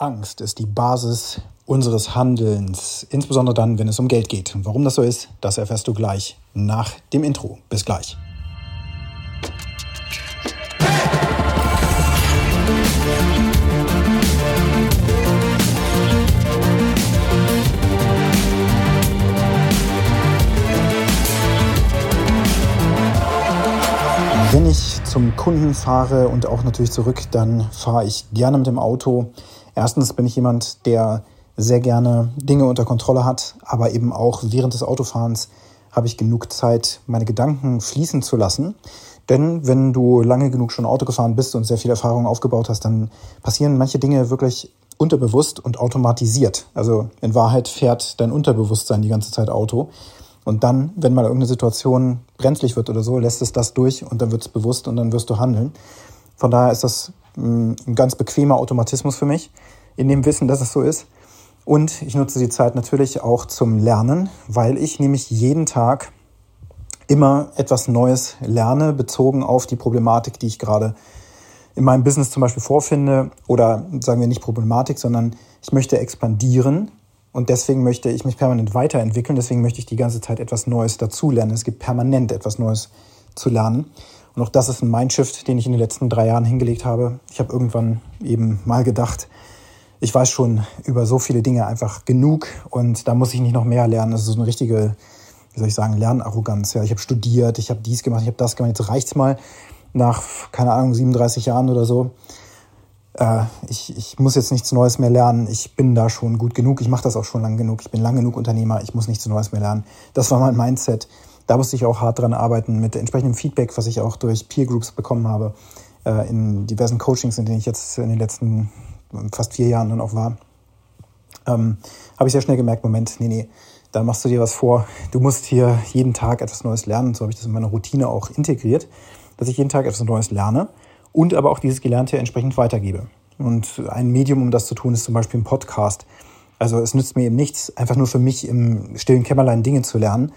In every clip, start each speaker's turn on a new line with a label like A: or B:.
A: Angst ist die Basis unseres Handelns, insbesondere dann, wenn es um Geld geht. Warum das so ist, das erfährst du gleich nach dem Intro. Bis gleich. Wenn ich zum Kunden fahre und auch natürlich zurück, dann fahre ich gerne mit dem Auto. Erstens bin ich jemand, der sehr gerne Dinge unter Kontrolle hat, aber eben auch während des Autofahrens habe ich genug Zeit, meine Gedanken fließen zu lassen. Denn wenn du lange genug schon Auto gefahren bist und sehr viel Erfahrung aufgebaut hast, dann passieren manche Dinge wirklich unterbewusst und automatisiert. Also in Wahrheit fährt dein Unterbewusstsein die ganze Zeit Auto. Und dann, wenn mal irgendeine Situation brenzlig wird oder so, lässt es das durch und dann wird es bewusst und dann wirst du handeln. Von daher ist das ein ganz bequemer Automatismus für mich, in dem Wissen, dass es so ist. Und ich nutze die Zeit natürlich auch zum Lernen, weil ich nämlich jeden Tag immer etwas Neues lerne, bezogen auf die Problematik, die ich gerade in meinem Business zum Beispiel vorfinde. Oder sagen wir nicht Problematik, sondern ich möchte expandieren und deswegen möchte ich mich permanent weiterentwickeln. Deswegen möchte ich die ganze Zeit etwas Neues dazulernen. Es gibt permanent etwas Neues zu lernen. Und auch das ist ein Mindshift, den ich in den letzten drei Jahren hingelegt habe. Ich habe irgendwann eben mal gedacht, ich weiß schon über so viele Dinge einfach genug und da muss ich nicht noch mehr lernen. Das ist so eine richtige, wie soll ich sagen, Lernarroganz. Ja, ich habe studiert, ich habe dies gemacht, ich habe das gemacht. Jetzt reicht's mal nach, keine Ahnung, 37 Jahren oder so äh, ich, ich muss jetzt nichts Neues mehr lernen, ich bin da schon gut genug, ich mache das auch schon lang genug, ich bin lang genug Unternehmer, ich muss nichts Neues mehr lernen. Das war mein Mindset. Da musste ich auch hart dran arbeiten mit entsprechendem Feedback, was ich auch durch Peer Groups bekommen habe, äh, in diversen Coachings, in denen ich jetzt in den letzten fast vier Jahren dann auch war. Ähm, habe ich sehr schnell gemerkt, Moment, nee, nee, da machst du dir was vor. Du musst hier jeden Tag etwas Neues lernen. So habe ich das in meine Routine auch integriert, dass ich jeden Tag etwas Neues lerne und aber auch dieses Gelernte entsprechend weitergebe. Und ein Medium, um das zu tun, ist zum Beispiel ein Podcast. Also es nützt mir eben nichts, einfach nur für mich im stillen Kämmerlein Dinge zu lernen,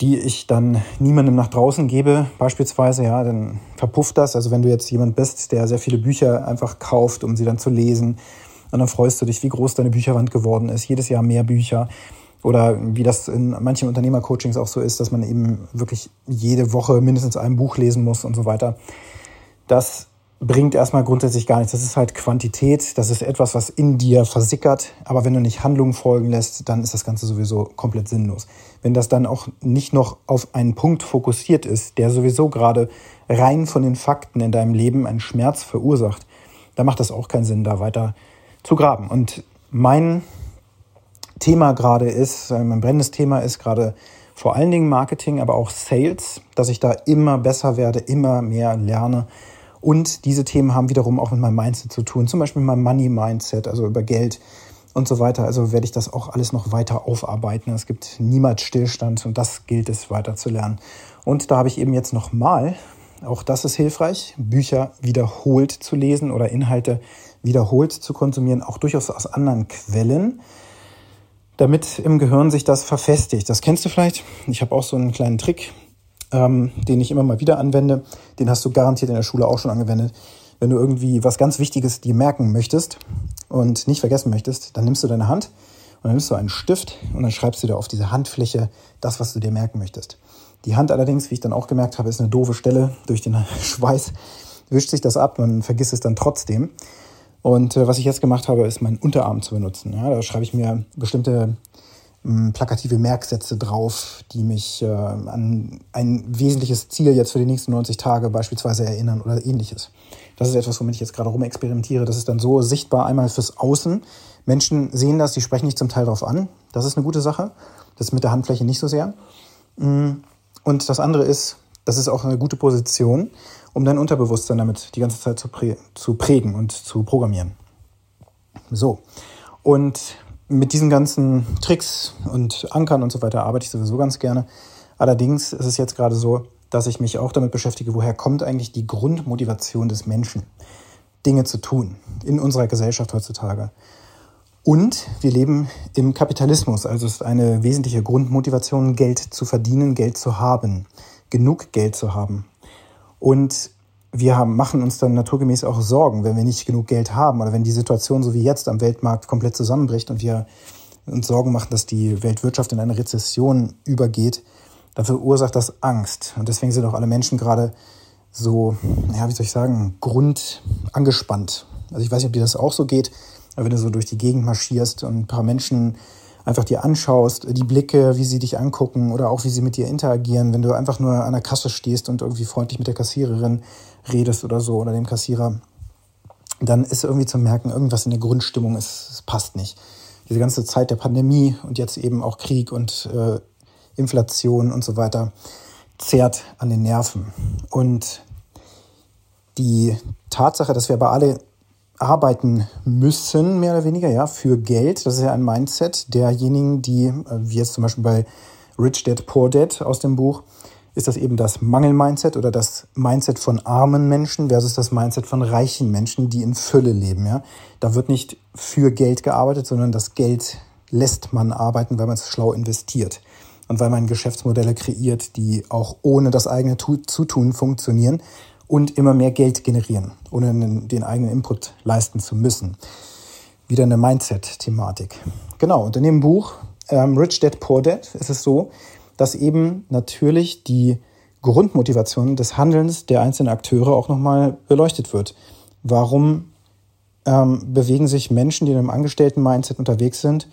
A: die ich dann niemandem nach draußen gebe, beispielsweise, ja, dann verpufft das. Also wenn du jetzt jemand bist, der sehr viele Bücher einfach kauft, um sie dann zu lesen, und dann freust du dich, wie groß deine Bücherwand geworden ist, jedes Jahr mehr Bücher. Oder wie das in manchen Unternehmercoachings auch so ist, dass man eben wirklich jede Woche mindestens ein Buch lesen muss und so weiter das bringt erstmal grundsätzlich gar nichts. Das ist halt Quantität, das ist etwas, was in dir versickert, aber wenn du nicht Handlungen folgen lässt, dann ist das Ganze sowieso komplett sinnlos. Wenn das dann auch nicht noch auf einen Punkt fokussiert ist, der sowieso gerade rein von den Fakten in deinem Leben einen Schmerz verursacht, dann macht das auch keinen Sinn, da weiter zu graben. Und mein Thema gerade ist, äh, mein brennendes Thema ist gerade vor allen Dingen Marketing, aber auch Sales, dass ich da immer besser werde, immer mehr lerne und diese Themen haben wiederum auch mit meinem Mindset zu tun, zum Beispiel mit meinem Money-Mindset, also über Geld und so weiter. Also werde ich das auch alles noch weiter aufarbeiten. Es gibt niemals Stillstand und das gilt es weiter zu lernen. Und da habe ich eben jetzt nochmal, auch das ist hilfreich, Bücher wiederholt zu lesen oder Inhalte wiederholt zu konsumieren, auch durchaus aus anderen Quellen, damit im Gehirn sich das verfestigt. Das kennst du vielleicht. Ich habe auch so einen kleinen Trick, ähm, den ich immer mal wieder anwende. Den hast du garantiert in der Schule auch schon angewendet. Wenn du irgendwie was ganz Wichtiges dir merken möchtest und nicht vergessen möchtest, dann nimmst du deine Hand und dann nimmst du einen Stift und dann schreibst du dir auf diese Handfläche das, was du dir merken möchtest. Die Hand allerdings, wie ich dann auch gemerkt habe, ist eine doofe Stelle. Durch den Schweiß wischt sich das ab, man vergisst es dann trotzdem. Und äh, was ich jetzt gemacht habe, ist meinen Unterarm zu benutzen. Ja, da schreibe ich mir bestimmte plakative Merksätze drauf, die mich äh, an ein wesentliches Ziel jetzt für die nächsten 90 Tage beispielsweise erinnern oder ähnliches. Das ist etwas, womit ich jetzt gerade rumexperimentiere. Das ist dann so sichtbar einmal fürs Außen. Menschen sehen das, die sprechen nicht zum Teil darauf an. Das ist eine gute Sache. Das ist mit der Handfläche nicht so sehr. Mm. Und das andere ist, das ist auch eine gute Position, um dein Unterbewusstsein damit die ganze Zeit zu, prä zu prägen und zu programmieren. So. Und mit diesen ganzen Tricks und Ankern und so weiter arbeite ich sowieso ganz gerne. Allerdings ist es jetzt gerade so, dass ich mich auch damit beschäftige, woher kommt eigentlich die Grundmotivation des Menschen, Dinge zu tun in unserer Gesellschaft heutzutage. Und wir leben im Kapitalismus, also ist eine wesentliche Grundmotivation, Geld zu verdienen, Geld zu haben, genug Geld zu haben. Und wir haben, machen uns dann naturgemäß auch Sorgen, wenn wir nicht genug Geld haben oder wenn die Situation so wie jetzt am Weltmarkt komplett zusammenbricht und wir uns Sorgen machen, dass die Weltwirtschaft in eine Rezession übergeht, dann verursacht das Angst. Und deswegen sind auch alle Menschen gerade so, ja, wie soll ich sagen, grundangespannt. Also ich weiß nicht, ob dir das auch so geht, aber wenn du so durch die Gegend marschierst und ein paar Menschen einfach dir anschaust, die Blicke, wie sie dich angucken oder auch wie sie mit dir interagieren, wenn du einfach nur an der Kasse stehst und irgendwie freundlich mit der Kassiererin redest oder so oder dem Kassierer, dann ist irgendwie zu merken, irgendwas in der Grundstimmung ist, es passt nicht. Diese ganze Zeit der Pandemie und jetzt eben auch Krieg und äh, Inflation und so weiter zehrt an den Nerven. Und die Tatsache, dass wir aber alle arbeiten müssen, mehr oder weniger, ja, für Geld. Das ist ja ein Mindset derjenigen, die, äh, wie jetzt zum Beispiel bei Rich Dad, Poor Dad aus dem Buch, ist das eben das Mangel-Mindset oder das Mindset von armen Menschen versus das Mindset von reichen Menschen, die in Fülle leben. Ja? Da wird nicht für Geld gearbeitet, sondern das Geld lässt man arbeiten, weil man es schlau investiert und weil man Geschäftsmodelle kreiert, die auch ohne das eigene Zutun funktionieren und immer mehr Geld generieren, ohne den eigenen Input leisten zu müssen. Wieder eine Mindset-Thematik. Genau, und in dem Buch ähm, Rich Dad Poor Dad ist es so, dass eben natürlich die Grundmotivation des Handelns der einzelnen Akteure auch nochmal beleuchtet wird. Warum ähm, bewegen sich Menschen, die in einem Angestellten-Mindset unterwegs sind,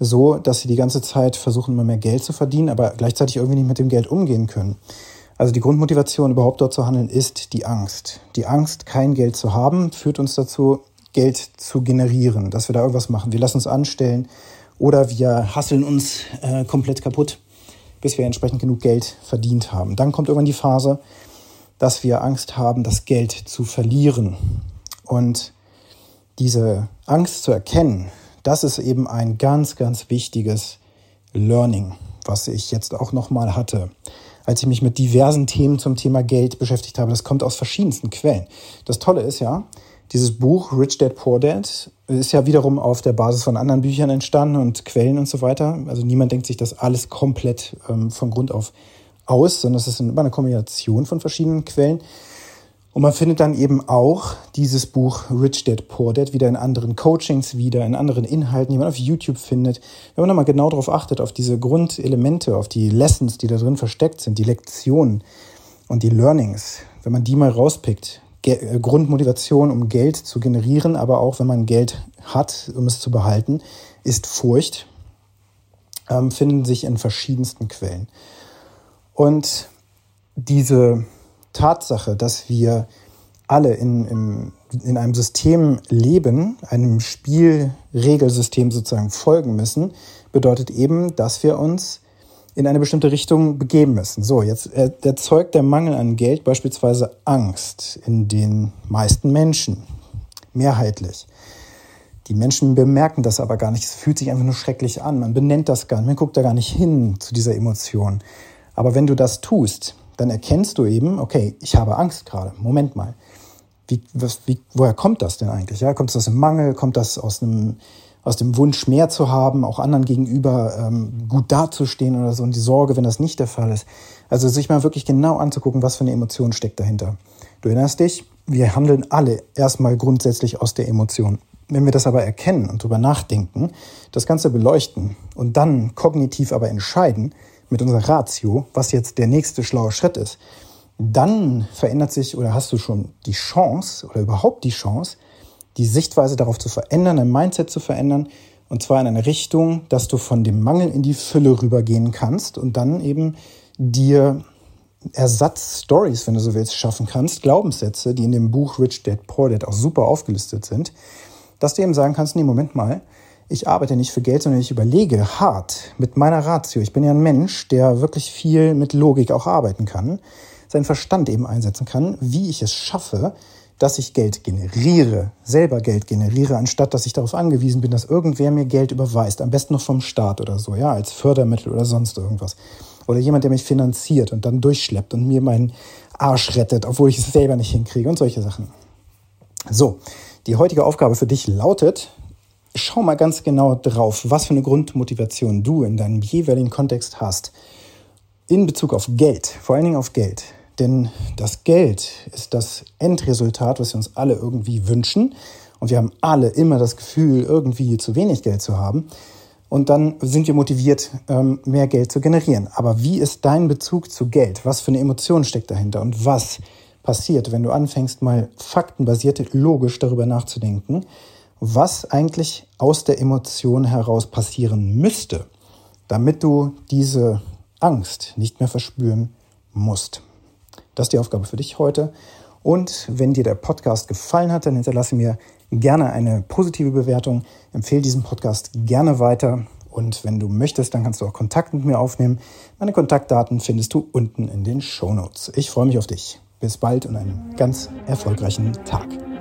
A: so, dass sie die ganze Zeit versuchen, immer mehr Geld zu verdienen, aber gleichzeitig irgendwie nicht mit dem Geld umgehen können? Also die Grundmotivation, überhaupt dort zu handeln, ist die Angst. Die Angst, kein Geld zu haben, führt uns dazu, Geld zu generieren, dass wir da irgendwas machen. Wir lassen uns anstellen oder wir hasseln uns äh, komplett kaputt, bis wir entsprechend genug Geld verdient haben. Dann kommt irgendwann die Phase, dass wir Angst haben, das Geld zu verlieren. Und diese Angst zu erkennen, das ist eben ein ganz, ganz wichtiges Learning, was ich jetzt auch nochmal hatte als ich mich mit diversen Themen zum Thema Geld beschäftigt habe. Das kommt aus verschiedensten Quellen. Das Tolle ist ja, dieses Buch Rich Dad Poor Dad ist ja wiederum auf der Basis von anderen Büchern entstanden und Quellen und so weiter. Also niemand denkt sich das alles komplett ähm, von Grund auf aus, sondern es ist immer eine Kombination von verschiedenen Quellen. Und man findet dann eben auch dieses Buch Rich Dad Poor Dad wieder in anderen Coachings wieder, in anderen Inhalten, die man auf YouTube findet. Wenn man nochmal genau darauf achtet, auf diese Grundelemente, auf die Lessons, die da drin versteckt sind, die Lektionen und die Learnings, wenn man die mal rauspickt, Ge Grundmotivation, um Geld zu generieren, aber auch wenn man Geld hat, um es zu behalten, ist Furcht, ähm, finden sich in verschiedensten Quellen. Und diese Tatsache, dass wir alle in, in, in einem System leben, einem Spielregelsystem sozusagen folgen müssen, bedeutet eben, dass wir uns in eine bestimmte Richtung begeben müssen. So, jetzt erzeugt der Mangel an Geld beispielsweise Angst in den meisten Menschen, mehrheitlich. Die Menschen bemerken das aber gar nicht. Es fühlt sich einfach nur schrecklich an. Man benennt das gar nicht. Man guckt da gar nicht hin zu dieser Emotion. Aber wenn du das tust, dann erkennst du eben, okay, ich habe Angst gerade. Moment mal. Wie, was, wie, woher kommt das denn eigentlich? Ja, kommt das aus dem Mangel? Kommt das aus einem, aus dem Wunsch, mehr zu haben, auch anderen gegenüber ähm, gut dazustehen oder so und die Sorge, wenn das nicht der Fall ist? Also sich mal wirklich genau anzugucken, was für eine Emotion steckt dahinter. Du erinnerst dich, wir handeln alle erstmal grundsätzlich aus der Emotion. Wenn wir das aber erkennen und drüber nachdenken, das Ganze beleuchten und dann kognitiv aber entscheiden, mit unserer Ratio, was jetzt der nächste schlaue Schritt ist, dann verändert sich oder hast du schon die Chance oder überhaupt die Chance, die Sichtweise darauf zu verändern, ein Mindset zu verändern und zwar in eine Richtung, dass du von dem Mangel in die Fülle rübergehen kannst und dann eben dir Ersatzstories, wenn du so willst, schaffen kannst, Glaubenssätze, die in dem Buch Rich Dad Poor Dad auch super aufgelistet sind, dass du eben sagen kannst, nee, Moment mal, ich arbeite nicht für Geld, sondern ich überlege hart mit meiner Ratio. Ich bin ja ein Mensch, der wirklich viel mit Logik auch arbeiten kann, seinen Verstand eben einsetzen kann, wie ich es schaffe, dass ich Geld generiere, selber Geld generiere, anstatt dass ich darauf angewiesen bin, dass irgendwer mir Geld überweist, am besten noch vom Staat oder so, ja, als Fördermittel oder sonst irgendwas. Oder jemand, der mich finanziert und dann durchschleppt und mir meinen Arsch rettet, obwohl ich es selber nicht hinkriege und solche Sachen. So, die heutige Aufgabe für dich lautet, schau mal ganz genau drauf, was für eine Grundmotivation du in deinem jeweiligen Kontext hast in Bezug auf Geld, vor allen Dingen auf Geld. Denn das Geld ist das Endresultat, was wir uns alle irgendwie wünschen. Und wir haben alle immer das Gefühl, irgendwie zu wenig Geld zu haben. Und dann sind wir motiviert, ähm, mehr Geld zu generieren. Aber wie ist dein Bezug zu Geld? Was für eine Emotion steckt dahinter? Und was passiert, wenn du anfängst, mal faktenbasiert, logisch darüber nachzudenken, was eigentlich aus der Emotion heraus passieren müsste, damit du diese Angst nicht mehr verspüren musst. Das ist die Aufgabe für dich heute. Und wenn dir der Podcast gefallen hat, dann hinterlasse mir gerne eine positive Bewertung. Empfehle diesen Podcast gerne weiter. Und wenn du möchtest, dann kannst du auch Kontakt mit mir aufnehmen. Meine Kontaktdaten findest du unten in den Show Notes. Ich freue mich auf dich. Bis bald und einen ganz erfolgreichen Tag.